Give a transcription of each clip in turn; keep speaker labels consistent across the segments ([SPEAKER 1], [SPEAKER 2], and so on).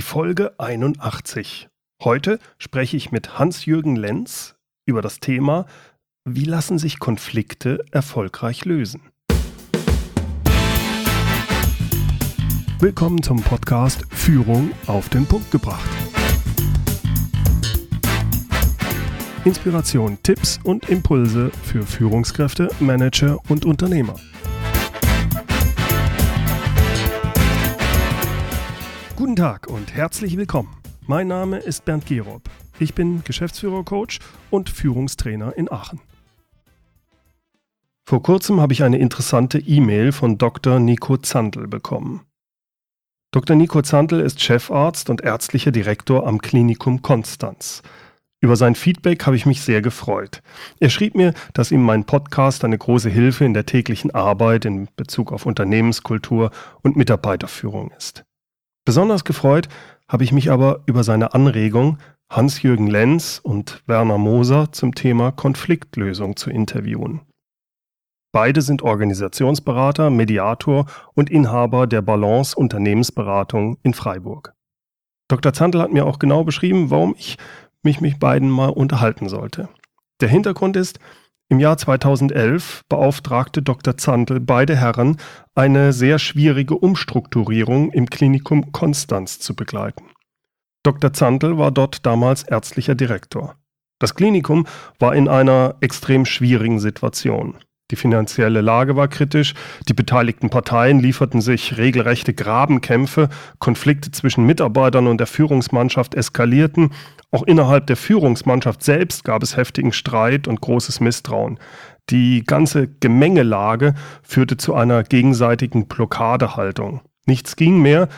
[SPEAKER 1] Die Folge 81. Heute spreche ich mit Hans-Jürgen Lenz über das Thema, wie lassen sich Konflikte erfolgreich lösen. Willkommen zum Podcast Führung auf den Punkt gebracht. Inspiration, Tipps und Impulse für Führungskräfte, Manager und Unternehmer. Guten Tag und herzlich willkommen. Mein Name ist Bernd Gerob. Ich bin Geschäftsführer-Coach und Führungstrainer in Aachen. Vor kurzem habe ich eine interessante E-Mail von Dr. Nico Zandl bekommen. Dr. Nico Zandl ist Chefarzt und ärztlicher Direktor am Klinikum Konstanz. Über sein Feedback habe ich mich sehr gefreut. Er schrieb mir, dass ihm mein Podcast eine große Hilfe in der täglichen Arbeit in Bezug auf Unternehmenskultur und Mitarbeiterführung ist. Besonders gefreut habe ich mich aber über seine Anregung, Hans-Jürgen Lenz und Werner Moser zum Thema Konfliktlösung zu interviewen. Beide sind Organisationsberater, Mediator und Inhaber der Balance Unternehmensberatung in Freiburg. Dr. Zandl hat mir auch genau beschrieben, warum ich mich mit beiden mal unterhalten sollte. Der Hintergrund ist, im Jahr 2011 beauftragte Dr. Zandl beide Herren, eine sehr schwierige Umstrukturierung im Klinikum Konstanz zu begleiten. Dr. Zandl war dort damals ärztlicher Direktor. Das Klinikum war in einer extrem schwierigen Situation. Die finanzielle Lage war kritisch, die beteiligten Parteien lieferten sich regelrechte Grabenkämpfe, Konflikte zwischen Mitarbeitern und der Führungsmannschaft eskalierten, auch innerhalb der Führungsmannschaft selbst gab es heftigen Streit und großes Misstrauen. Die ganze Gemengelage führte zu einer gegenseitigen Blockadehaltung. Nichts ging mehr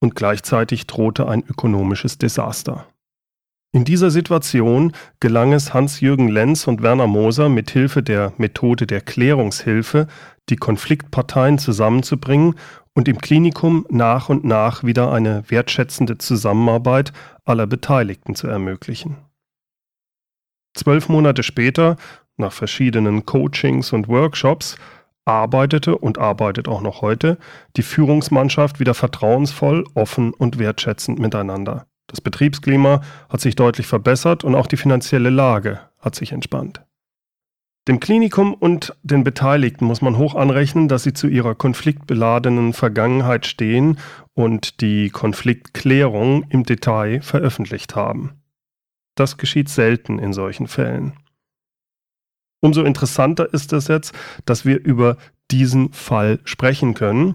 [SPEAKER 1] und gleichzeitig drohte ein ökonomisches Desaster. In dieser Situation gelang es Hans-Jürgen Lenz und Werner Moser mit Hilfe der Methode der Klärungshilfe, die Konfliktparteien zusammenzubringen und im Klinikum nach und nach wieder eine wertschätzende Zusammenarbeit aller Beteiligten zu ermöglichen. Zwölf Monate später, nach verschiedenen Coachings und Workshops, arbeitete und arbeitet auch noch heute die Führungsmannschaft wieder vertrauensvoll, offen und wertschätzend miteinander. Das Betriebsklima hat sich deutlich verbessert und auch die finanzielle Lage hat sich entspannt. Dem Klinikum und den Beteiligten muss man hoch anrechnen, dass sie zu ihrer konfliktbeladenen Vergangenheit stehen und die Konfliktklärung im Detail veröffentlicht haben. Das geschieht selten in solchen Fällen. Umso interessanter ist es jetzt, dass wir über diesen Fall sprechen können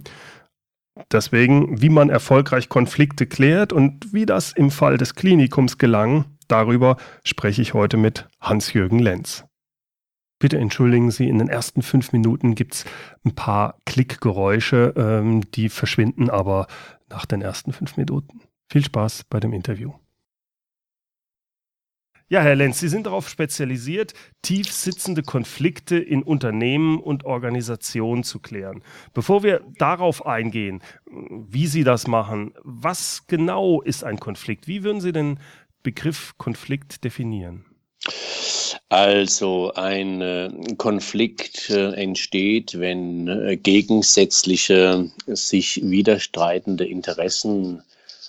[SPEAKER 1] Deswegen, wie man erfolgreich Konflikte klärt und wie das im Fall des Klinikums gelang, darüber spreche ich heute mit Hans-Jürgen Lenz. Bitte entschuldigen Sie, in den ersten fünf Minuten gibt es ein paar Klickgeräusche, ähm, die verschwinden aber nach den ersten fünf Minuten. Viel Spaß bei dem Interview. Ja, Herr Lenz, Sie sind darauf spezialisiert, tief sitzende Konflikte in Unternehmen und Organisationen zu klären. Bevor wir darauf eingehen, wie Sie das machen, was genau ist ein Konflikt? Wie würden Sie den Begriff Konflikt definieren?
[SPEAKER 2] Also ein äh, Konflikt äh, entsteht, wenn äh, gegensätzliche, sich widerstreitende Interessen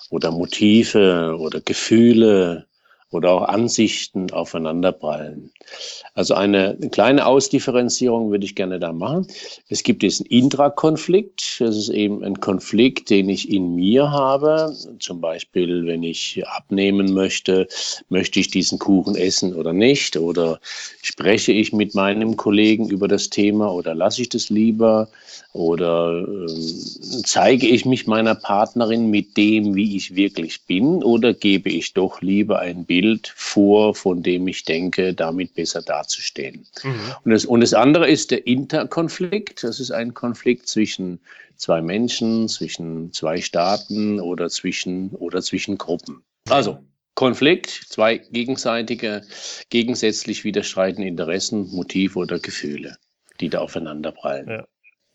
[SPEAKER 2] oder Motive oder Gefühle oder auch Ansichten aufeinanderprallen. Also eine kleine Ausdifferenzierung würde ich gerne da machen. Es gibt diesen Intrakonflikt. Das ist eben ein Konflikt, den ich in mir habe. Zum Beispiel, wenn ich abnehmen möchte, möchte ich diesen Kuchen essen oder nicht? Oder spreche ich mit meinem Kollegen über das Thema oder lasse ich das lieber? Oder äh, zeige ich mich meiner Partnerin mit dem, wie ich wirklich bin? Oder gebe ich doch lieber ein Bild vor, von dem ich denke, damit besser dazustehen? Mhm. Und, das, und das andere ist der Interkonflikt. Das ist ein Konflikt zwischen zwei Menschen, zwischen zwei Staaten oder zwischen, oder zwischen Gruppen. Also, Konflikt, zwei gegenseitige, gegensätzlich widerstreitende Interessen, Motive oder Gefühle, die da aufeinanderprallen.
[SPEAKER 1] Ja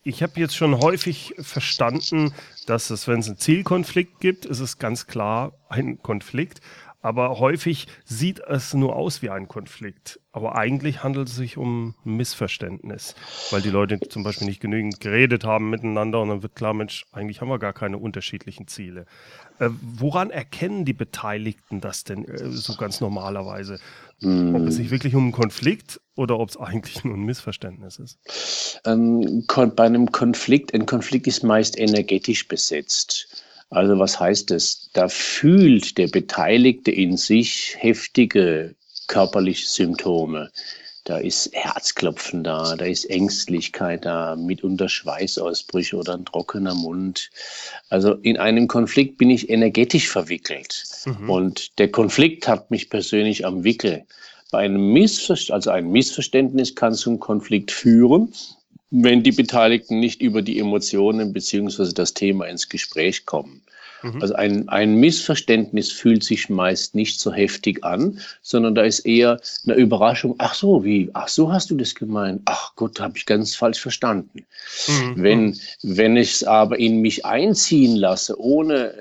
[SPEAKER 1] ich habe jetzt schon häufig verstanden, dass es, wenn es einen Zielkonflikt gibt, ist es ganz klar ein Konflikt. Aber häufig sieht es nur aus wie ein Konflikt. Aber eigentlich handelt es sich um Missverständnis, weil die Leute zum Beispiel nicht genügend geredet haben miteinander und dann wird klar, Mensch, eigentlich haben wir gar keine unterschiedlichen Ziele. Äh, woran erkennen die Beteiligten das denn äh, so ganz normalerweise? Ob es sich wirklich um einen Konflikt oder ob es eigentlich nur ein Missverständnis ist?
[SPEAKER 2] Ähm, bei einem Konflikt, ein Konflikt ist meist energetisch besetzt. Also was heißt das? Da fühlt der Beteiligte in sich heftige körperliche Symptome. Da ist Herzklopfen da, da ist Ängstlichkeit da, mitunter Schweißausbrüche oder ein trockener Mund. Also in einem Konflikt bin ich energetisch verwickelt. Mhm. Und der Konflikt hat mich persönlich am Wickel. Bei einem Missverständnis, also ein Missverständnis kann zum Konflikt führen, wenn die Beteiligten nicht über die Emotionen beziehungsweise das Thema ins Gespräch kommen. Mhm. Also ein, ein Missverständnis fühlt sich meist nicht so heftig an, sondern da ist eher eine Überraschung. Ach so, wie? Ach so hast du das gemeint? Ach Gott, habe ich ganz falsch verstanden. Mhm. Wenn, wenn ich es aber in mich einziehen lasse, ohne,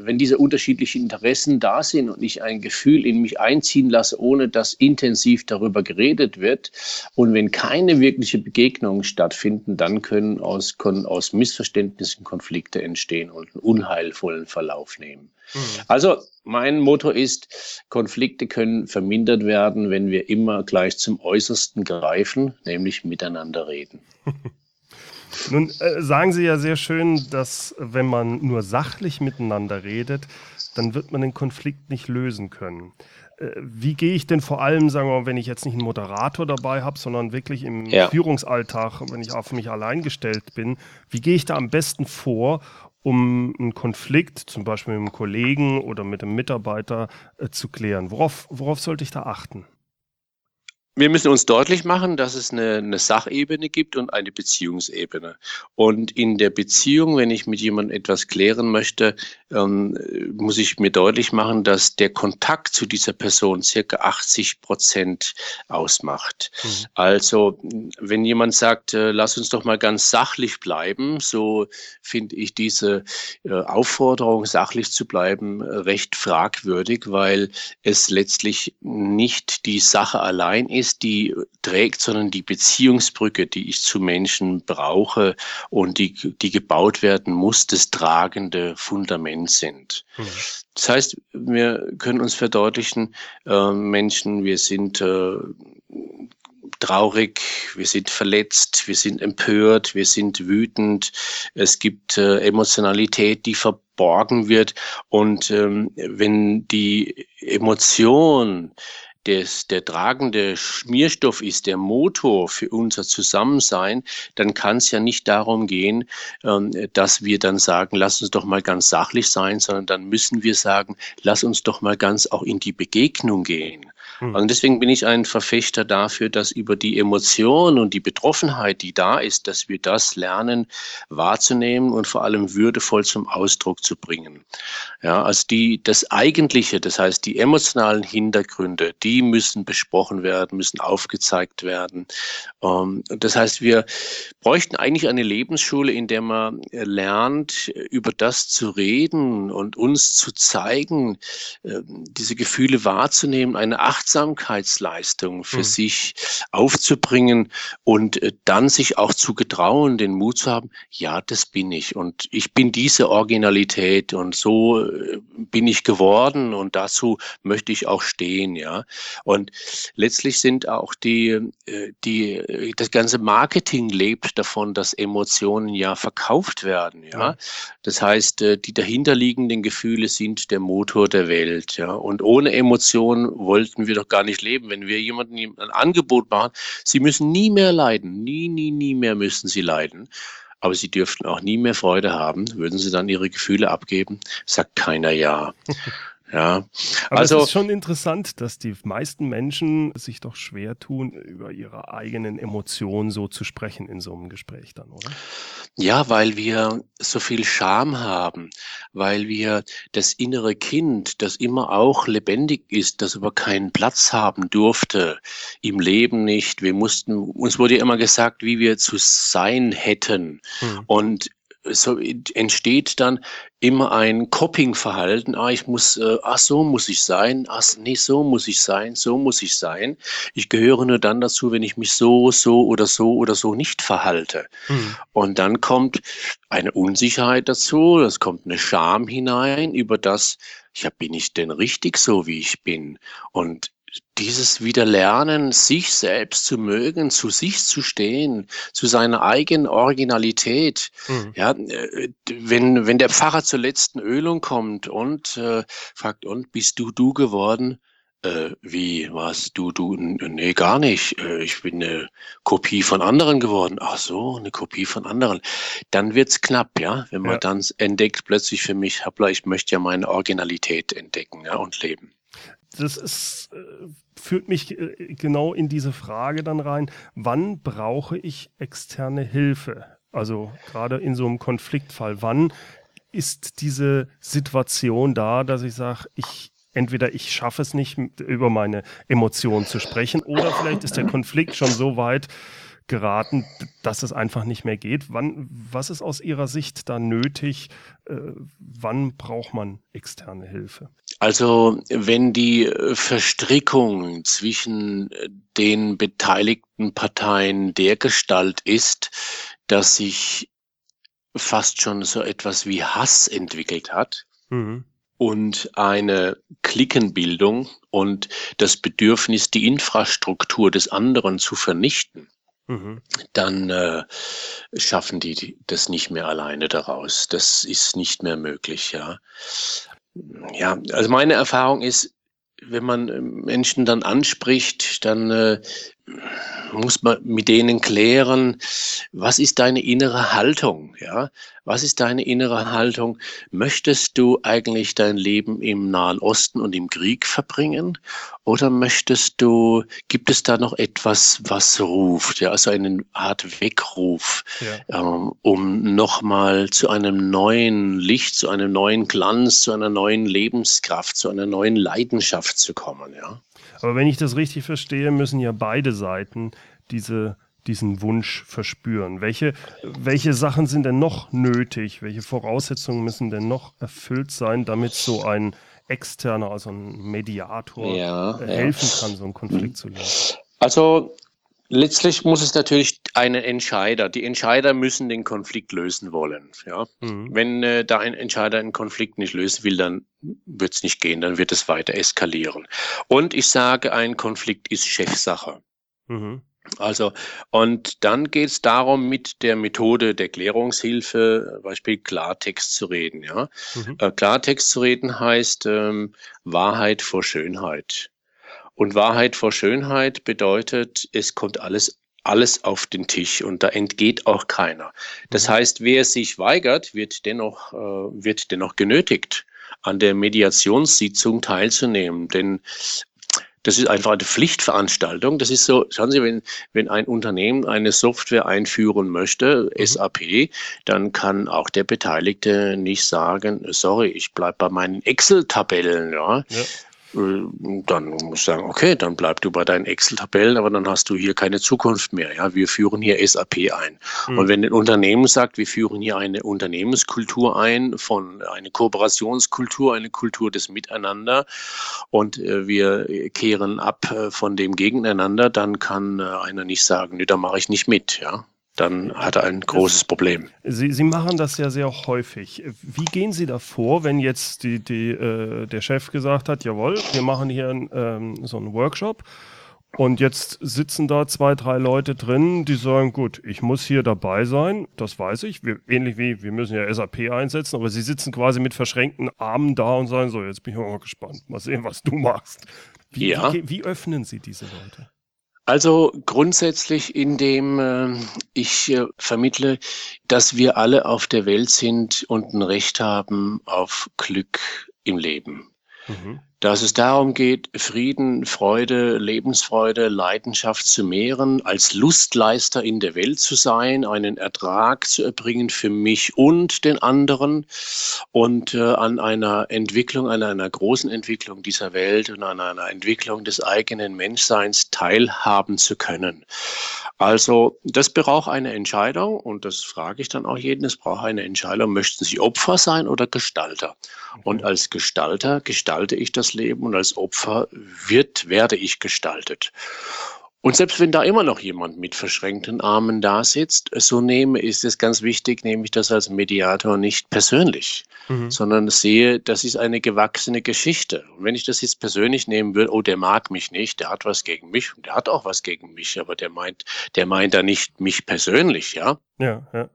[SPEAKER 2] wenn diese unterschiedlichen Interessen da sind und ich ein Gefühl in mich einziehen lasse, ohne dass intensiv darüber geredet wird und wenn keine wirkliche Begegnungen stattfinden, dann können aus, können aus Missverständnissen Konflikte entstehen und einen unheilvollen Verlauf nehmen. Mhm. Also mein Motto ist, Konflikte können vermindert werden, wenn wir immer gleich zum Äußersten greifen, nämlich miteinander reden.
[SPEAKER 1] Nun äh, sagen Sie ja sehr schön, dass wenn man nur sachlich miteinander redet, dann wird man den Konflikt nicht lösen können. Äh, wie gehe ich denn vor allem, sagen wir mal, wenn ich jetzt nicht einen Moderator dabei habe, sondern wirklich im ja. Führungsalltag, wenn ich auf mich allein gestellt bin, wie gehe ich da am besten vor, um einen Konflikt, zum Beispiel mit einem Kollegen oder mit einem Mitarbeiter, äh, zu klären? Worauf, worauf sollte ich da achten?
[SPEAKER 2] Wir müssen uns deutlich machen, dass es eine, eine, Sachebene gibt und eine Beziehungsebene. Und in der Beziehung, wenn ich mit jemandem etwas klären möchte, ähm, muss ich mir deutlich machen, dass der Kontakt zu dieser Person circa 80 Prozent ausmacht. Mhm. Also, wenn jemand sagt, äh, lass uns doch mal ganz sachlich bleiben, so finde ich diese äh, Aufforderung, sachlich zu bleiben, recht fragwürdig, weil es letztlich nicht die Sache allein ist, ist, die trägt, sondern die Beziehungsbrücke, die ich zu Menschen brauche und die, die gebaut werden muss, das tragende Fundament sind. Mhm. Das heißt, wir können uns verdeutlichen, äh, Menschen, wir sind äh, traurig, wir sind verletzt, wir sind empört, wir sind wütend. Es gibt äh, Emotionalität, die verborgen wird. Und ähm, wenn die Emotion des, der tragende Schmierstoff ist, der Motor für unser Zusammensein, dann kann es ja nicht darum gehen, ähm, dass wir dann sagen, lass uns doch mal ganz sachlich sein, sondern dann müssen wir sagen, lass uns doch mal ganz auch in die Begegnung gehen. Mhm. Und deswegen bin ich ein Verfechter dafür, dass über die Emotion und die Betroffenheit, die da ist, dass wir das lernen wahrzunehmen und vor allem würdevoll zum Ausdruck zu bringen. Ja, also die, das Eigentliche, das heißt die emotionalen Hintergründe, die müssen besprochen werden, müssen aufgezeigt werden. Ähm, das heißt, wir bräuchten eigentlich eine Lebensschule, in der man lernt, über das zu reden und uns zu zeigen, ähm, diese Gefühle wahrzunehmen, eine Achtsamkeitsleistung für mhm. sich aufzubringen und äh, dann sich auch zu getrauen, den Mut zu haben, ja, das bin ich und ich bin diese Originalität und so äh, bin ich geworden und dazu möchte ich auch stehen, ja. Und letztlich sind auch die, äh, die, das ganze Marketing lebt davon, dass Emotionen ja verkauft werden, ja. Das heißt, die dahinterliegenden Gefühle sind der Motor der Welt, ja. Und ohne Emotionen wollten wir wir doch gar nicht leben. Wenn wir jemandem ein Angebot machen, sie müssen nie mehr leiden, nie, nie, nie mehr müssen sie leiden. Aber sie dürften auch nie mehr Freude haben. Würden sie dann ihre Gefühle abgeben? Sagt keiner ja. Ja,
[SPEAKER 1] aber also, es ist schon interessant, dass die meisten Menschen sich doch schwer tun, über ihre eigenen Emotionen so zu sprechen in so einem Gespräch dann, oder?
[SPEAKER 2] Ja, weil wir so viel Scham haben, weil wir das innere Kind, das immer auch lebendig ist, das aber keinen Platz haben durfte im Leben nicht. Wir mussten, uns wurde immer gesagt, wie wir zu sein hätten. Hm. Und so entsteht dann immer ein Coping-Verhalten. Ah, ich muss, äh, ach so muss ich sein, ach nee, so muss ich sein, so muss ich sein. Ich gehöre nur dann dazu, wenn ich mich so, so oder so oder so nicht verhalte. Mhm. Und dann kommt eine Unsicherheit dazu, es kommt eine Scham hinein über das, ja, bin ich denn richtig so, wie ich bin? Und dieses Wiederlernen, sich selbst zu mögen, zu sich zu stehen, zu seiner eigenen Originalität. Mhm. Ja, äh, wenn, wenn der Pfarrer zur letzten Ölung kommt und äh, fragt, und bist du du geworden? Äh, wie, was, du, du, nee, gar nicht. Äh, ich bin eine Kopie von anderen geworden. Ach so, eine Kopie von anderen. Dann wird's knapp, ja, wenn man ja. dann entdeckt plötzlich für mich, hoppla, ich möchte ja meine Originalität entdecken ja, und leben
[SPEAKER 1] das ist, äh, führt mich äh, genau in diese Frage dann rein, wann brauche ich externe Hilfe? Also gerade in so einem Konfliktfall, wann ist diese Situation da, dass ich sage, ich entweder ich schaffe es nicht, über meine Emotionen zu sprechen, oder vielleicht ist der Konflikt schon so weit, geraten, dass es einfach nicht mehr geht. Wann, was ist aus Ihrer Sicht da nötig? Äh, wann braucht man externe Hilfe?
[SPEAKER 2] Also wenn die Verstrickung zwischen den beteiligten Parteien der Gestalt ist, dass sich fast schon so etwas wie Hass entwickelt hat, mhm und eine Klickenbildung und das Bedürfnis, die Infrastruktur des anderen zu vernichten, Mhm. dann äh, schaffen die das nicht mehr alleine daraus. Das ist nicht mehr möglich, ja. Ja, also meine Erfahrung ist, wenn man Menschen dann anspricht, dann äh, muss man mit denen klären, was ist deine innere Haltung, ja? Was ist deine innere Haltung? Möchtest du eigentlich dein Leben im Nahen Osten und im Krieg verbringen? Oder möchtest du, gibt es da noch etwas, was ruft, ja, also eine Art Weckruf, ja. ähm, um nochmal zu einem neuen Licht, zu einem neuen Glanz, zu einer neuen Lebenskraft, zu einer neuen Leidenschaft zu kommen, ja?
[SPEAKER 1] Aber wenn ich das richtig verstehe, müssen ja beide Seiten diese, diesen Wunsch verspüren. Welche, welche Sachen sind denn noch nötig? Welche Voraussetzungen müssen denn noch erfüllt sein, damit so ein externer, also ein Mediator ja, äh, helfen ja. kann, so einen Konflikt zu lösen?
[SPEAKER 2] Also letztlich muss es natürlich eine Entscheider, die Entscheider müssen den Konflikt lösen wollen. Ja? Mhm. Wenn äh, da ein Entscheider einen Konflikt nicht lösen will, dann wird es nicht gehen, dann wird es weiter eskalieren. Und ich sage, ein Konflikt ist Chefsache. Mhm. Also, und dann geht es darum, mit der Methode der Klärungshilfe, Beispiel Klartext zu reden. Ja? Mhm. Äh, Klartext zu reden heißt ähm, Wahrheit vor Schönheit. Und Wahrheit vor Schönheit bedeutet, es kommt alles alles auf den Tisch und da entgeht auch keiner. Das mhm. heißt, wer sich weigert, wird dennoch, äh, wird dennoch genötigt, an der Mediationssitzung teilzunehmen. Denn das ist einfach eine Pflichtveranstaltung. Das ist so, schauen Sie, wenn, wenn ein Unternehmen eine Software einführen möchte, mhm. SAP, dann kann auch der Beteiligte nicht sagen, sorry, ich bleib bei meinen Excel-Tabellen. Ja. ja. Äh, dann muss ich sagen, okay, dann bleib du bei deinen Excel-Tabellen, aber dann hast du hier keine Zukunft mehr. Ja, wir führen hier SAP ein. Mhm. Und wenn ein Unternehmen sagt, wir führen hier eine Unternehmenskultur ein, von eine Kooperationskultur, eine Kultur des Miteinander und äh, wir kehren ab äh, von dem Gegeneinander, dann kann äh, einer nicht sagen, nee, da mache ich nicht mit. Ja, dann hat er ein großes Problem.
[SPEAKER 1] Sie, Sie machen das ja sehr häufig. Wie gehen Sie da vor, wenn jetzt die, die, äh, der Chef gesagt hat, jawohl, wir machen hier ein, ähm, so einen Workshop und jetzt sitzen da zwei, drei Leute drin, die sagen, gut, ich muss hier dabei sein, das weiß ich, wir, ähnlich wie, wir müssen ja SAP einsetzen, aber sie sitzen quasi mit verschränkten Armen da und sagen, so, jetzt bin ich mal gespannt, mal sehen, was du machst. Wie, ja. wie, wie öffnen Sie diese Leute?
[SPEAKER 2] Also grundsätzlich, indem äh, ich äh, vermittle, dass wir alle auf der Welt sind und ein Recht haben auf Glück im Leben. Mhm. Dass es darum geht, Frieden, Freude, Lebensfreude, Leidenschaft zu mehren, als Lustleister in der Welt zu sein, einen Ertrag zu erbringen für mich und den anderen und äh, an einer Entwicklung, an einer großen Entwicklung dieser Welt und an einer Entwicklung des eigenen Menschseins teilhaben zu können. Also das braucht eine Entscheidung und das frage ich dann auch jeden, es braucht eine Entscheidung, möchten Sie Opfer sein oder Gestalter? Und als Gestalter gestalte ich das Leben und als Opfer wird, werde ich gestaltet. Und selbst wenn da immer noch jemand mit verschränkten Armen da sitzt, so nehme, ist es ganz wichtig, nehme ich das als Mediator nicht persönlich, mhm. sondern sehe, das ist eine gewachsene Geschichte. Und wenn ich das jetzt persönlich nehmen würde, oh, der mag mich nicht, der hat was gegen mich und der hat auch was gegen mich, aber der meint, der meint da nicht mich persönlich, ja. Ja, ja.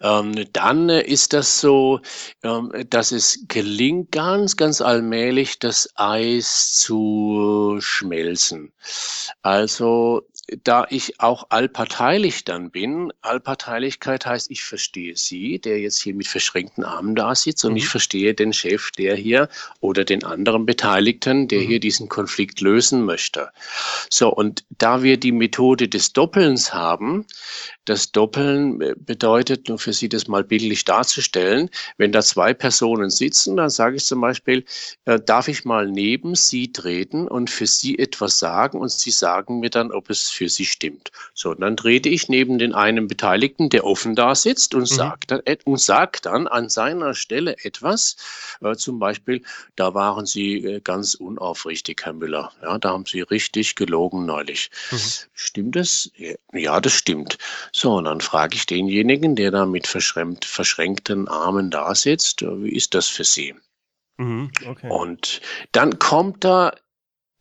[SPEAKER 2] Ähm, dann ist das so, ähm, dass es gelingt, ganz, ganz allmählich das Eis zu schmelzen. Also da ich auch allparteilich dann bin, Allparteilichkeit heißt, ich verstehe Sie, der jetzt hier mit verschränkten Armen da sitzt, und mhm. ich verstehe den Chef, der hier oder den anderen Beteiligten, der mhm. hier diesen Konflikt lösen möchte. So, und da wir die Methode des Doppelns haben, das Doppeln äh, bedeutet, nur für Sie das mal bildlich darzustellen, wenn da zwei Personen sitzen, dann sage ich zum Beispiel, äh, darf ich mal neben Sie treten und für Sie etwas sagen und Sie sagen mir dann, ob es für Sie stimmt. So, und dann trete ich neben den einen Beteiligten, der offen da sitzt und, mhm. sagt, dann, und sagt dann an seiner Stelle etwas, äh, zum Beispiel, da waren Sie äh, ganz unaufrichtig, Herr Müller. Ja, da haben Sie richtig gelogen neulich. Mhm. Stimmt das? Ja, das stimmt. So, und dann frage ich denjenigen, der da mit verschränkten Armen da sitzt, äh, wie ist das für Sie? Mhm, okay. Und dann kommt da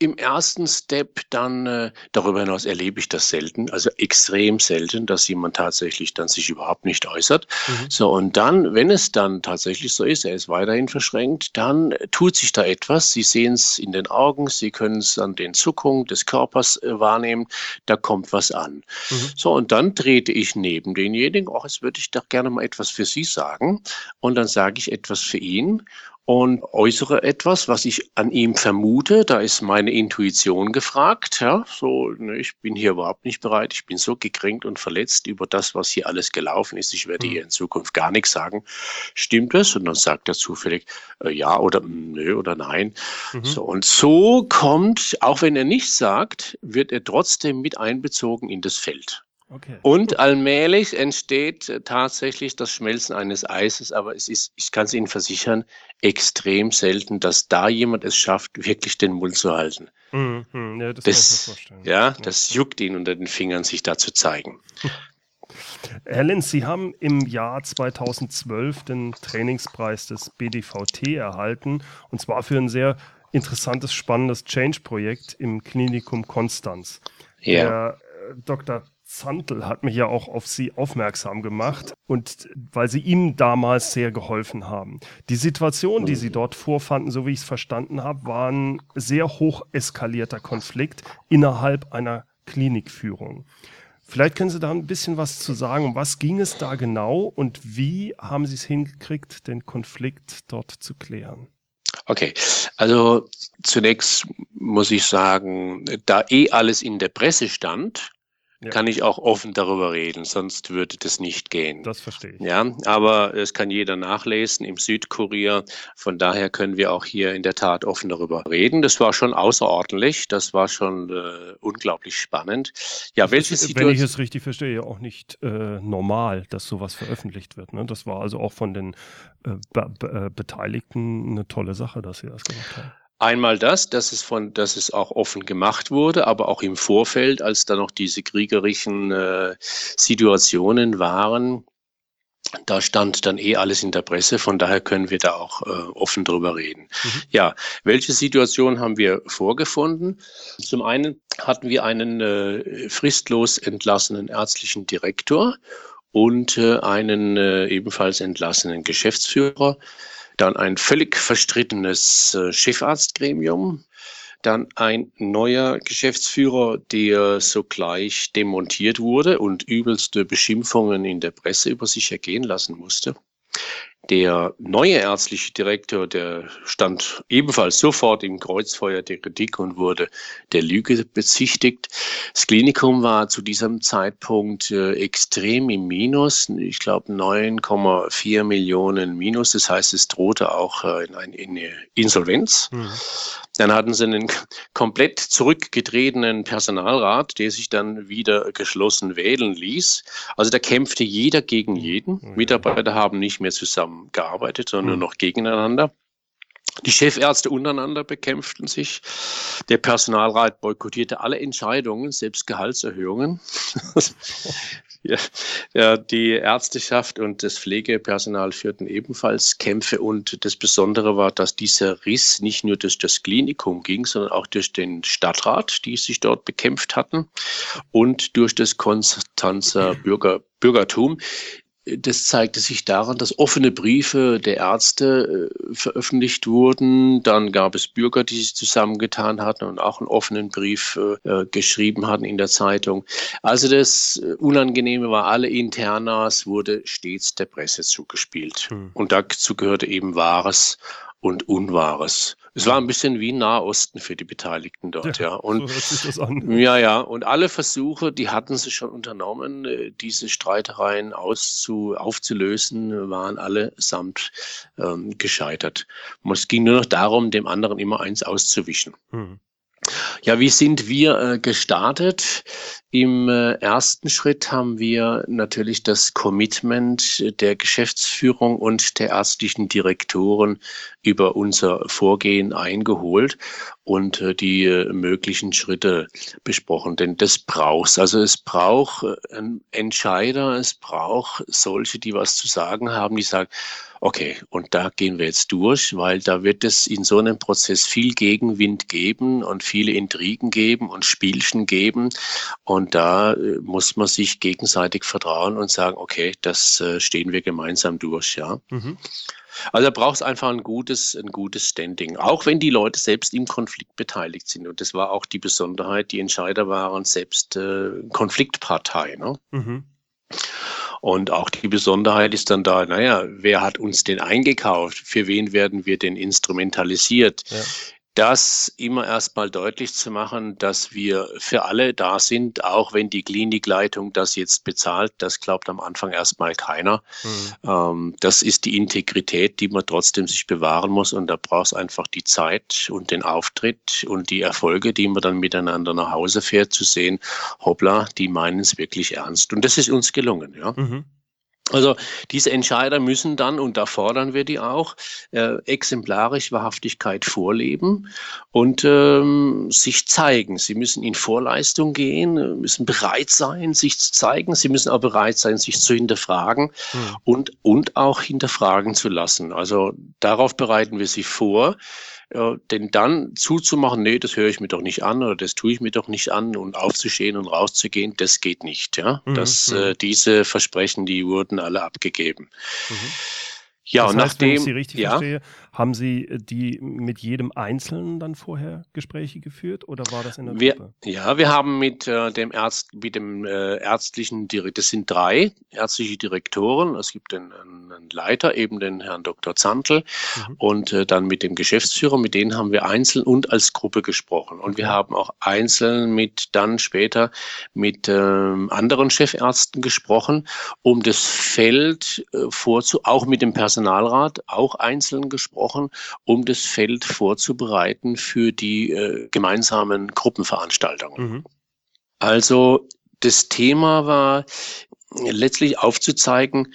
[SPEAKER 2] im ersten Step dann, äh, darüber hinaus erlebe ich das selten, also extrem selten, dass jemand tatsächlich dann sich überhaupt nicht äußert. Mhm. So, und dann, wenn es dann tatsächlich so ist, er ist weiterhin verschränkt, dann tut sich da etwas. Sie sehen es in den Augen, Sie können es an den Zuckungen des Körpers äh, wahrnehmen, da kommt was an. Mhm. So, und dann trete ich neben denjenigen, auch jetzt würde ich doch gerne mal etwas für Sie sagen. Und dann sage ich etwas für ihn und äußere etwas, was ich an ihm vermute. Da ist meine Intuition gefragt. Ja, so, ne, ich bin hier überhaupt nicht bereit. Ich bin so gekränkt und verletzt über das, was hier alles gelaufen ist. Ich werde mhm. hier in Zukunft gar nichts sagen. Stimmt das? Und dann sagt er zufällig äh, ja oder nö oder nein. Mhm. So, und so kommt, auch wenn er nichts sagt, wird er trotzdem mit einbezogen in das Feld. Okay. Und allmählich entsteht äh, tatsächlich das Schmelzen eines Eises, aber es ist, ich kann es Ihnen versichern, extrem selten, dass da jemand es schafft, wirklich den Mund zu halten. Mhm, ja, das, das ja, das juckt ihn unter den Fingern, sich da zu zeigen.
[SPEAKER 1] Herr Lenz, Sie haben im Jahr 2012 den Trainingspreis des BDVT erhalten, und zwar für ein sehr interessantes, spannendes Change-Projekt im Klinikum Konstanz. Ja. Der äh, Dr. Zantl hat mich ja auch auf sie aufmerksam gemacht und weil sie ihm damals sehr geholfen haben. Die Situation, die sie dort vorfanden, so wie ich es verstanden habe, war ein sehr hoch eskalierter Konflikt innerhalb einer Klinikführung. Vielleicht können Sie da ein bisschen was zu sagen. Um was ging es da genau und wie haben Sie es hingekriegt, den Konflikt dort zu klären?
[SPEAKER 2] Okay, also zunächst muss ich sagen, da eh alles in der Presse stand, ja. kann ich auch offen darüber reden, sonst würde das nicht gehen.
[SPEAKER 1] Das verstehe ich.
[SPEAKER 2] Ja, aber es kann jeder nachlesen im Südkurier. Von daher können wir auch hier in der Tat offen darüber reden. Das war schon außerordentlich, das war schon äh, unglaublich spannend.
[SPEAKER 1] Ja, welche Situation? Wenn ich es richtig verstehe, auch nicht äh, normal, dass sowas veröffentlicht wird. Ne? Das war also auch von den äh, Be Be Beteiligten eine tolle Sache, dass sie das gemacht haben.
[SPEAKER 2] Einmal das, dass es von, dass es auch offen gemacht wurde, aber auch im Vorfeld, als da noch diese kriegerischen äh, Situationen waren, da stand dann eh alles in der Presse, von daher können wir da auch äh, offen drüber reden. Mhm. Ja, welche Situation haben wir vorgefunden? Zum einen hatten wir einen äh, fristlos entlassenen ärztlichen Direktor und äh, einen äh, ebenfalls entlassenen Geschäftsführer dann ein völlig verstrittenes äh, Chefarztgremium, dann ein neuer Geschäftsführer, der sogleich demontiert wurde und übelste Beschimpfungen in der Presse über sich ergehen lassen musste. Der neue ärztliche Direktor, der stand ebenfalls sofort im Kreuzfeuer der Kritik und wurde der Lüge bezichtigt. Das Klinikum war zu diesem Zeitpunkt äh, extrem im Minus. Ich glaube 9,4 Millionen Minus. Das heißt, es drohte auch äh, in eine Insolvenz. Mhm. Dann hatten sie einen komplett zurückgetretenen Personalrat, der sich dann wieder geschlossen wählen ließ. Also da kämpfte jeder gegen jeden. Mhm. Mitarbeiter haben nicht mehr zusammengearbeitet, sondern mhm. nur noch gegeneinander. Die Chefärzte untereinander bekämpften sich. Der Personalrat boykottierte alle Entscheidungen, selbst Gehaltserhöhungen. ja, die Ärzteschaft und das Pflegepersonal führten ebenfalls Kämpfe. Und das Besondere war, dass dieser Riss nicht nur durch das Klinikum ging, sondern auch durch den Stadtrat, die sich dort bekämpft hatten, und durch das Konstanzer Bürger, Bürgertum, das zeigte sich daran, dass offene Briefe der Ärzte äh, veröffentlicht wurden. Dann gab es Bürger, die sich zusammengetan hatten und auch einen offenen Brief äh, geschrieben hatten in der Zeitung. Also das äh, Unangenehme war, alle Internas wurde stets der Presse zugespielt. Hm. Und dazu gehörte eben Wahres und Unwahres. Es war ein bisschen wie Nahosten für die Beteiligten dort, ja. ja. Und, so Ja, ja. Und alle Versuche, die hatten sie schon unternommen, äh, diese Streitereien auszu, aufzulösen, waren allesamt ähm, gescheitert. Es ging nur noch darum, dem anderen immer eins auszuwischen. Mhm. Ja, wie sind wir äh, gestartet? Im äh, ersten Schritt haben wir natürlich das Commitment der Geschäftsführung und der ärztlichen Direktoren über unser Vorgehen eingeholt und äh, die äh, möglichen Schritte besprochen. Denn das braucht Also es braucht äh, Entscheider, es braucht solche, die was zu sagen haben, die sagen, Okay, und da gehen wir jetzt durch, weil da wird es in so einem Prozess viel Gegenwind geben und viele Intrigen geben und Spielchen geben. Und da muss man sich gegenseitig vertrauen und sagen, okay, das stehen wir gemeinsam durch, ja. Mhm. Also da braucht es einfach ein gutes, ein gutes Standing, auch wenn die Leute selbst im Konflikt beteiligt sind. Und das war auch die Besonderheit, die Entscheider waren selbst äh, Konfliktpartei. Ne? Mhm. Und auch die Besonderheit ist dann da, naja, wer hat uns denn eingekauft? Für wen werden wir denn instrumentalisiert? Ja das immer erstmal deutlich zu machen, dass wir für alle da sind, auch wenn die Klinikleitung das jetzt bezahlt. Das glaubt am Anfang erstmal keiner. Mhm. Ähm, das ist die Integrität, die man trotzdem sich bewahren muss. Und da braucht es einfach die Zeit und den Auftritt und die Erfolge, die man dann miteinander nach Hause fährt, zu sehen, hoppla, die meinen es wirklich ernst. Und das ist uns gelungen, ja. Mhm. Also diese Entscheider müssen dann, und da fordern wir die auch, äh, exemplarisch Wahrhaftigkeit vorleben und ähm, sich zeigen. Sie müssen in Vorleistung gehen, müssen bereit sein, sich zu zeigen. Sie müssen auch bereit sein, sich zu hinterfragen hm. und, und auch hinterfragen zu lassen. Also darauf bereiten wir sie vor. Ja, denn dann zuzumachen, nee, das höre ich mir doch nicht an oder das tue ich mir doch nicht an und aufzustehen und rauszugehen, das geht nicht. Ja, mhm. das, mhm. äh, diese Versprechen, die wurden alle abgegeben. Mhm.
[SPEAKER 1] Ja, das und heißt, nachdem, wenn ich Sie richtig ja, verstehe, haben Sie äh, die mit jedem Einzelnen dann vorher Gespräche geführt oder war das in der
[SPEAKER 2] wir, Gruppe? Ja, wir haben mit äh, dem Arzt, mit dem äh, ärztlichen Direktor, das sind drei ärztliche Direktoren. Es gibt einen, einen Leiter, eben den Herrn Dr. Zantl mhm. und äh, dann mit dem Geschäftsführer, mit denen haben wir einzeln und als Gruppe gesprochen. Und wir haben auch einzeln mit dann später mit ähm, anderen Chefärzten gesprochen, um das Feld äh, vorzu, auch mit dem Personal Personalrat auch einzeln gesprochen, um das Feld vorzubereiten für die äh, gemeinsamen Gruppenveranstaltungen. Mhm. Also das Thema war letztlich aufzuzeigen,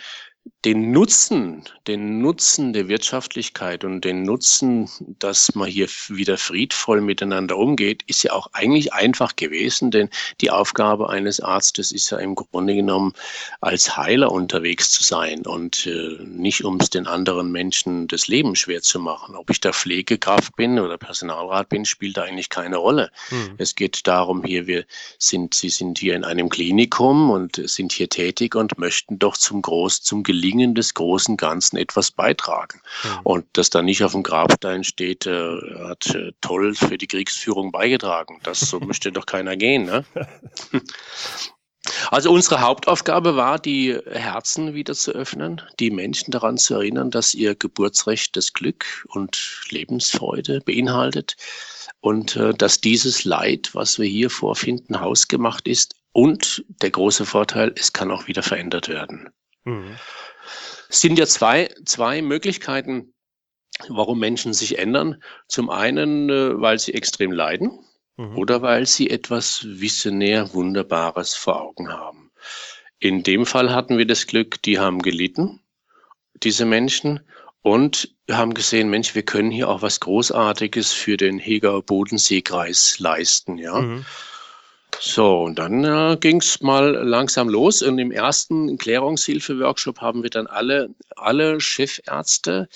[SPEAKER 2] den Nutzen, den Nutzen der Wirtschaftlichkeit und den Nutzen, dass man hier wieder friedvoll miteinander umgeht, ist ja auch eigentlich einfach gewesen, denn die Aufgabe eines Arztes ist ja im Grunde genommen als Heiler unterwegs zu sein und äh, nicht um es den anderen Menschen das Leben schwer zu machen. Ob ich da Pflegekraft bin oder Personalrat bin, spielt da eigentlich keine Rolle. Mhm. Es geht darum, hier wir sind, Sie sind hier in einem Klinikum und sind hier tätig und möchten doch zum Groß, zum Gelingen des großen Ganzen etwas beitragen. Mhm. Und dass da nicht auf dem Grabstein steht, äh, hat äh, toll für die Kriegsführung beigetragen. Das so möchte doch keiner gehen. Ne? Also unsere Hauptaufgabe war, die Herzen wieder zu öffnen, die Menschen daran zu erinnern, dass ihr Geburtsrecht das Glück und Lebensfreude beinhaltet und äh, dass dieses Leid, was wir hier vorfinden, hausgemacht ist und der große Vorteil, es kann auch wieder verändert werden. Mhm. Es sind ja zwei, zwei Möglichkeiten, warum Menschen sich ändern. Zum einen, äh, weil sie extrem leiden mhm. oder weil sie etwas visionär Wunderbares vor Augen haben. In dem Fall hatten wir das Glück, die haben gelitten, diese Menschen, und haben gesehen, Mensch, wir können hier auch was Großartiges für den Heger Bodenseekreis leisten, ja. Mhm. So, und dann äh, ging es mal langsam los. Und im ersten Klärungshilfe-Workshop haben wir dann alle, alle Chefärzte,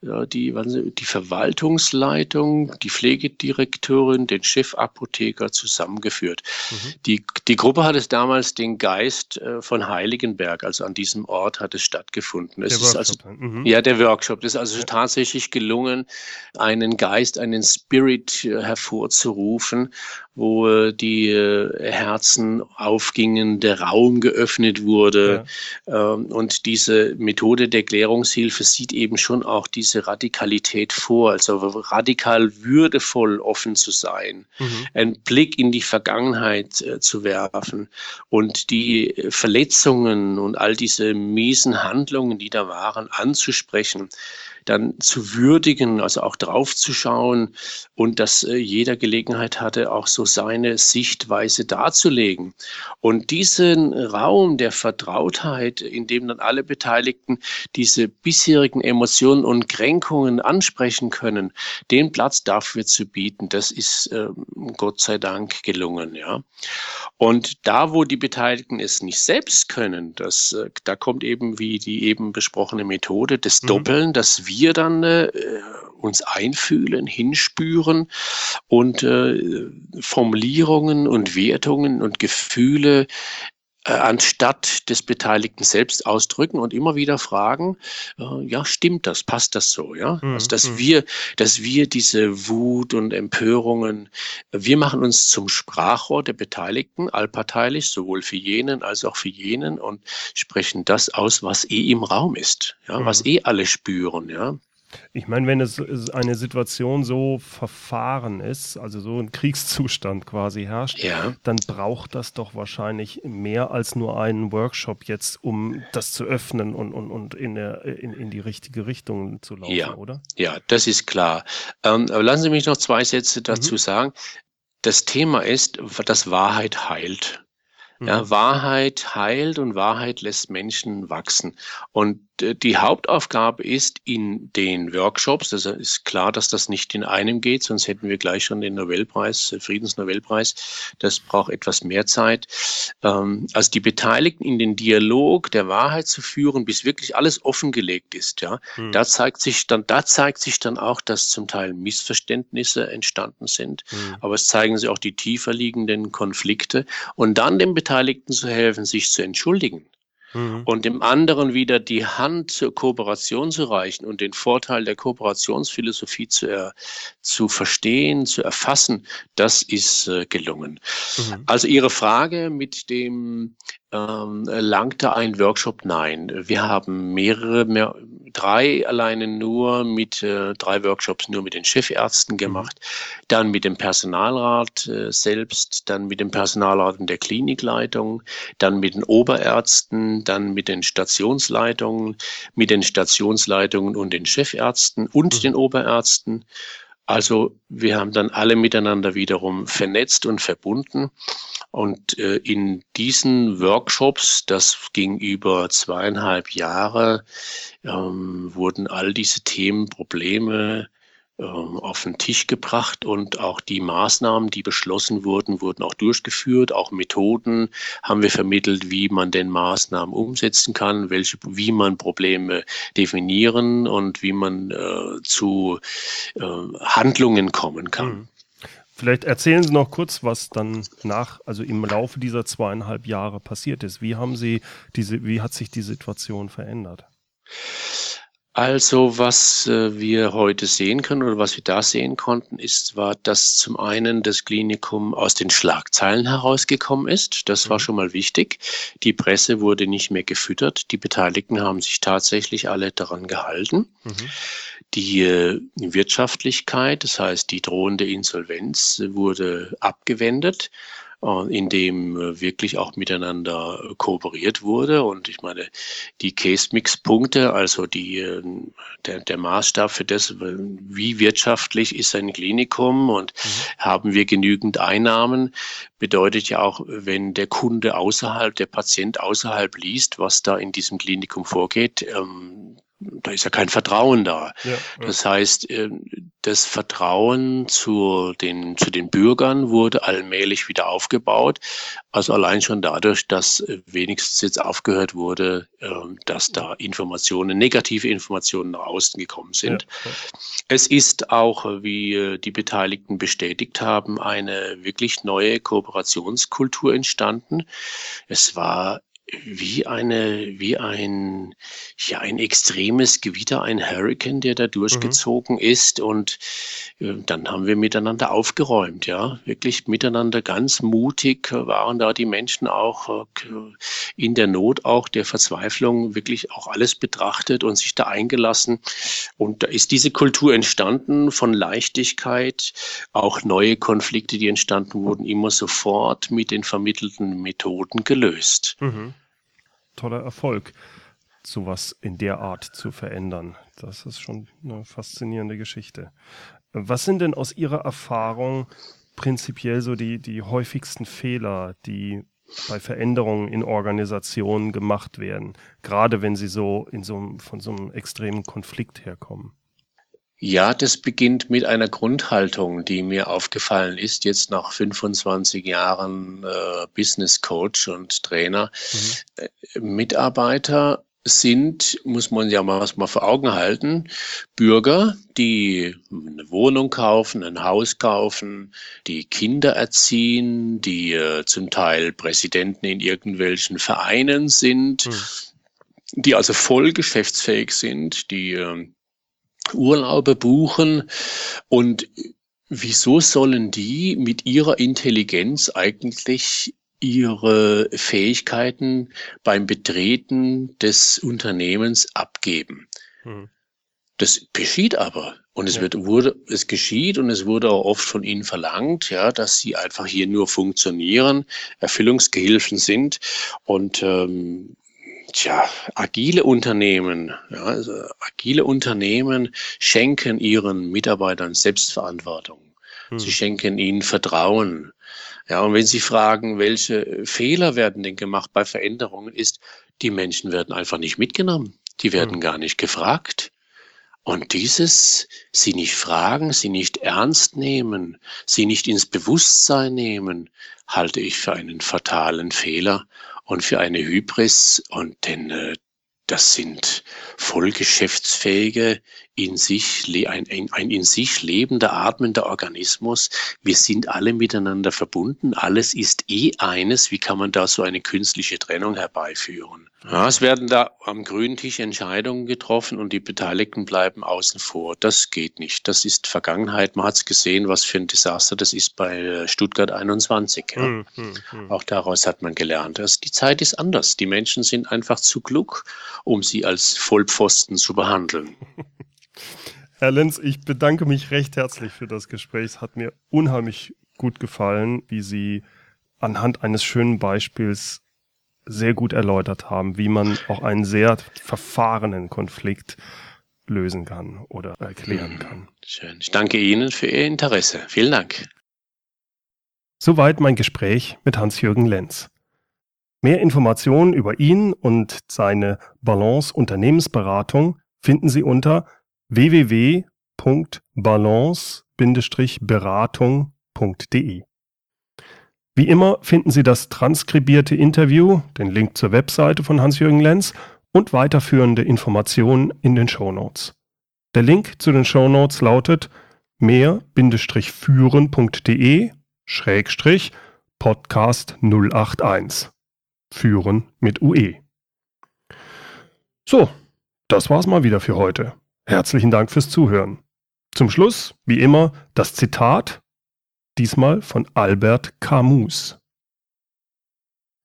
[SPEAKER 2] äh, die, die Verwaltungsleitung, die Pflegedirektorin, den Chefapotheker zusammengeführt. Mhm. Die, die Gruppe hat es damals den Geist äh, von Heiligenberg, also an diesem Ort hat es stattgefunden. Es ist also, mhm. Ja, der Workshop. Es ist also ja. tatsächlich gelungen, einen Geist, einen Spirit äh, hervorzurufen, wo äh, die äh, Herzen aufgingen, der Raum geöffnet wurde. Ja. Ähm, und diese Methode der Klärungshilfe sieht eben schon auch diese Radikalität vor, also radikal würdevoll offen zu sein, mhm. einen Blick in die Vergangenheit äh, zu werfen und die Verletzungen und all diese miesen Handlungen, die da waren, anzusprechen dann zu würdigen, also auch draufzuschauen und dass äh, jeder Gelegenheit hatte, auch so seine Sichtweise darzulegen. Und diesen Raum der Vertrautheit, in dem dann alle Beteiligten diese bisherigen Emotionen und Kränkungen ansprechen können, den Platz dafür zu bieten, das ist äh, Gott sei Dank gelungen, ja. Und da, wo die Beteiligten es nicht selbst können, das, äh, da kommt eben wie die eben besprochene Methode des mhm. Doppeln, dass wir dann äh, uns einfühlen, hinspüren und äh, Formulierungen und Wertungen und Gefühle anstatt des Beteiligten selbst ausdrücken und immer wieder fragen, äh, ja, stimmt das, passt das so, ja? Mhm. Also, dass mhm. wir, dass wir diese Wut und Empörungen, wir machen uns zum Sprachrohr der Beteiligten, allparteilich, sowohl für jenen als auch für jenen und sprechen das aus, was eh im Raum ist, ja, mhm. was eh alle spüren, ja.
[SPEAKER 1] Ich meine, wenn es eine Situation so verfahren ist, also so ein Kriegszustand quasi herrscht, ja. dann braucht das doch wahrscheinlich mehr als nur einen Workshop jetzt, um das zu öffnen und, und, und in, der, in, in die richtige Richtung zu laufen,
[SPEAKER 2] ja.
[SPEAKER 1] oder?
[SPEAKER 2] Ja, das ist klar. Ähm, aber lassen Sie mich noch zwei Sätze dazu mhm. sagen. Das Thema ist, dass Wahrheit heilt. Ja, mhm. Wahrheit heilt und Wahrheit lässt Menschen wachsen. Und die Hauptaufgabe ist in den Workshops, das ist klar, dass das nicht in einem geht, sonst hätten wir gleich schon den Nobelpreis, den Friedensnobelpreis. Das braucht etwas mehr Zeit. Ähm, also die Beteiligten in den Dialog der Wahrheit zu führen, bis wirklich alles offengelegt ist. Ja, hm. da zeigt sich dann, da zeigt sich dann auch, dass zum Teil Missverständnisse entstanden sind. Hm. Aber es zeigen sich auch die tiefer liegenden Konflikte und dann den Beteiligten zu helfen, sich zu entschuldigen mhm. und dem anderen wieder die Hand zur Kooperation zu reichen und den Vorteil der Kooperationsphilosophie zu, er, zu verstehen, zu erfassen, das ist äh, gelungen. Mhm. Also Ihre Frage mit dem ähm, langte ein Workshop? Nein. Wir haben mehrere, mehr, drei alleine nur mit äh, drei Workshops nur mit den Chefärzten mhm. gemacht, mhm. dann mit dem Personalrat äh, selbst, dann mit dem Personalrat und der Klinikleitung, dann mit den Oberärzten, dann mit den Stationsleitungen, mit den Stationsleitungen und den Chefärzten und mhm. den Oberärzten also wir haben dann alle miteinander wiederum vernetzt und verbunden. Und äh, in diesen Workshops, das ging über zweieinhalb Jahre, ähm, wurden all diese Themen, Probleme, ähm, auf den Tisch gebracht und auch die Maßnahmen, die beschlossen wurden, wurden auch durchgeführt. Auch Methoden haben wir vermittelt, wie man denn Maßnahmen umsetzen kann, welche, wie man Probleme definieren und wie man äh, zu äh, Handlungen kommen kann. Mhm.
[SPEAKER 1] Vielleicht erzählen Sie noch kurz, was dann nach, also im Laufe dieser zweieinhalb Jahre passiert ist. Wie haben Sie diese, wie hat sich die Situation verändert?
[SPEAKER 2] Also was äh, wir heute sehen können oder was wir da sehen konnten, ist, war, dass zum einen das Klinikum aus den Schlagzeilen herausgekommen ist. Das war mhm. schon mal wichtig. Die Presse wurde nicht mehr gefüttert. Die Beteiligten haben sich tatsächlich alle daran gehalten. Mhm. Die äh, Wirtschaftlichkeit, das heißt die drohende Insolvenz, wurde abgewendet. Äh, in dem äh, wirklich auch miteinander äh, kooperiert wurde. Und ich meine, die Case-Mix-Punkte, also die, der, der Maßstab für das, wie wirtschaftlich ist ein Klinikum und mhm. haben wir genügend Einnahmen, bedeutet ja auch, wenn der Kunde außerhalb, der Patient außerhalb liest, was da in diesem Klinikum vorgeht, ähm, da ist ja kein Vertrauen da. Ja, ja. Das heißt, äh, das Vertrauen zu den, zu den Bürgern wurde allmählich wieder aufgebaut. Also allein schon dadurch, dass äh, wenigstens jetzt aufgehört wurde, ähm, dass da Informationen, negative Informationen nach außen gekommen sind. Ja, es ist auch, wie äh, die Beteiligten bestätigt haben, eine wirklich neue Kooperationskultur entstanden. Es war wie eine, wie ein, ja, ein extremes Gewitter, ein Hurricane, der da durchgezogen mhm. ist. Und äh, dann haben wir miteinander aufgeräumt, ja. Wirklich miteinander ganz mutig waren da die Menschen auch äh, in der Not, auch der Verzweiflung, wirklich auch alles betrachtet und sich da eingelassen. Und da ist diese Kultur entstanden von Leichtigkeit, auch neue Konflikte, die entstanden wurden, immer sofort mit den vermittelten Methoden gelöst. Mhm
[SPEAKER 1] toller Erfolg, sowas in der Art zu verändern. Das ist schon eine faszinierende Geschichte. Was sind denn aus Ihrer Erfahrung prinzipiell so die, die häufigsten Fehler, die bei Veränderungen in Organisationen gemacht werden, gerade wenn sie so in so von so einem extremen Konflikt herkommen?
[SPEAKER 2] Ja, das beginnt mit einer Grundhaltung, die mir aufgefallen ist, jetzt nach 25 Jahren äh, Business Coach und Trainer. Mhm. Äh, Mitarbeiter sind, muss man ja mal was mal vor Augen halten, Bürger, die eine Wohnung kaufen, ein Haus kaufen, die Kinder erziehen, die äh, zum Teil Präsidenten in irgendwelchen Vereinen sind, mhm. die also voll geschäftsfähig sind, die äh, Urlaube buchen und wieso sollen die mit ihrer Intelligenz eigentlich ihre Fähigkeiten beim Betreten des Unternehmens abgeben? Hm. Das geschieht aber. Und es ja. wird, wurde, es geschieht und es wurde auch oft von ihnen verlangt, ja, dass sie einfach hier nur funktionieren, Erfüllungsgehilfen sind. Und ähm, Tja, agile Unternehmen, ja, also agile Unternehmen schenken ihren Mitarbeitern Selbstverantwortung. Hm. Sie schenken ihnen Vertrauen. Ja, und wenn Sie fragen, welche Fehler werden denn gemacht bei Veränderungen, ist, die Menschen werden einfach nicht mitgenommen. Die werden hm. gar nicht gefragt. Und dieses, sie nicht fragen, sie nicht ernst nehmen, sie nicht ins Bewusstsein nehmen, halte ich für einen fatalen Fehler und für eine Hybris. Und denn äh, das sind voll geschäftsfähige, in sich, ein, ein, ein in sich lebender, atmender Organismus. Wir sind alle miteinander verbunden. Alles ist eh eines. Wie kann man da so eine künstliche Trennung herbeiführen? Ja, es werden da am grünen Tisch Entscheidungen getroffen und die Beteiligten bleiben außen vor. Das geht nicht. Das ist Vergangenheit. Man hat es gesehen, was für ein Desaster das ist bei äh, Stuttgart 21. Ja. Hm, hm, hm. Auch daraus hat man gelernt. Also die Zeit ist anders. Die Menschen sind einfach zu klug, um sie als Vollpfosten zu behandeln.
[SPEAKER 1] Herr Lenz, ich bedanke mich recht herzlich für das Gespräch. Es hat mir unheimlich gut gefallen, wie Sie anhand eines schönen Beispiels sehr gut erläutert haben, wie man auch einen sehr verfahrenen Konflikt lösen kann oder erklären hm, kann.
[SPEAKER 2] Schön. Ich danke Ihnen für Ihr Interesse. Vielen Dank.
[SPEAKER 1] Soweit mein Gespräch mit Hans-Jürgen Lenz. Mehr Informationen über ihn und seine Balance Unternehmensberatung finden Sie unter www.balance-beratung.de. Wie immer finden Sie das transkribierte Interview, den Link zur Webseite von Hans-Jürgen Lenz und weiterführende Informationen in den Shownotes. Der Link zu den Shownotes lautet mehr-führen.de Schrägstrich Podcast 081. Führen mit UE. So, Das war's mal wieder für heute. Herzlichen Dank fürs Zuhören. Zum Schluss, wie immer, das Zitat, diesmal von Albert Camus.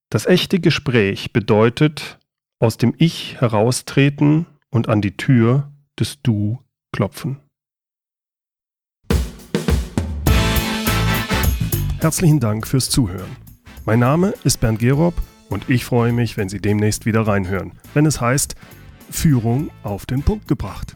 [SPEAKER 1] Das echte Gespräch bedeutet aus dem Ich heraustreten und an die Tür des Du klopfen. Herzlichen Dank fürs Zuhören. Mein Name ist Bernd Gerob und ich freue mich, wenn Sie demnächst wieder reinhören, wenn es heißt Führung auf den Punkt gebracht.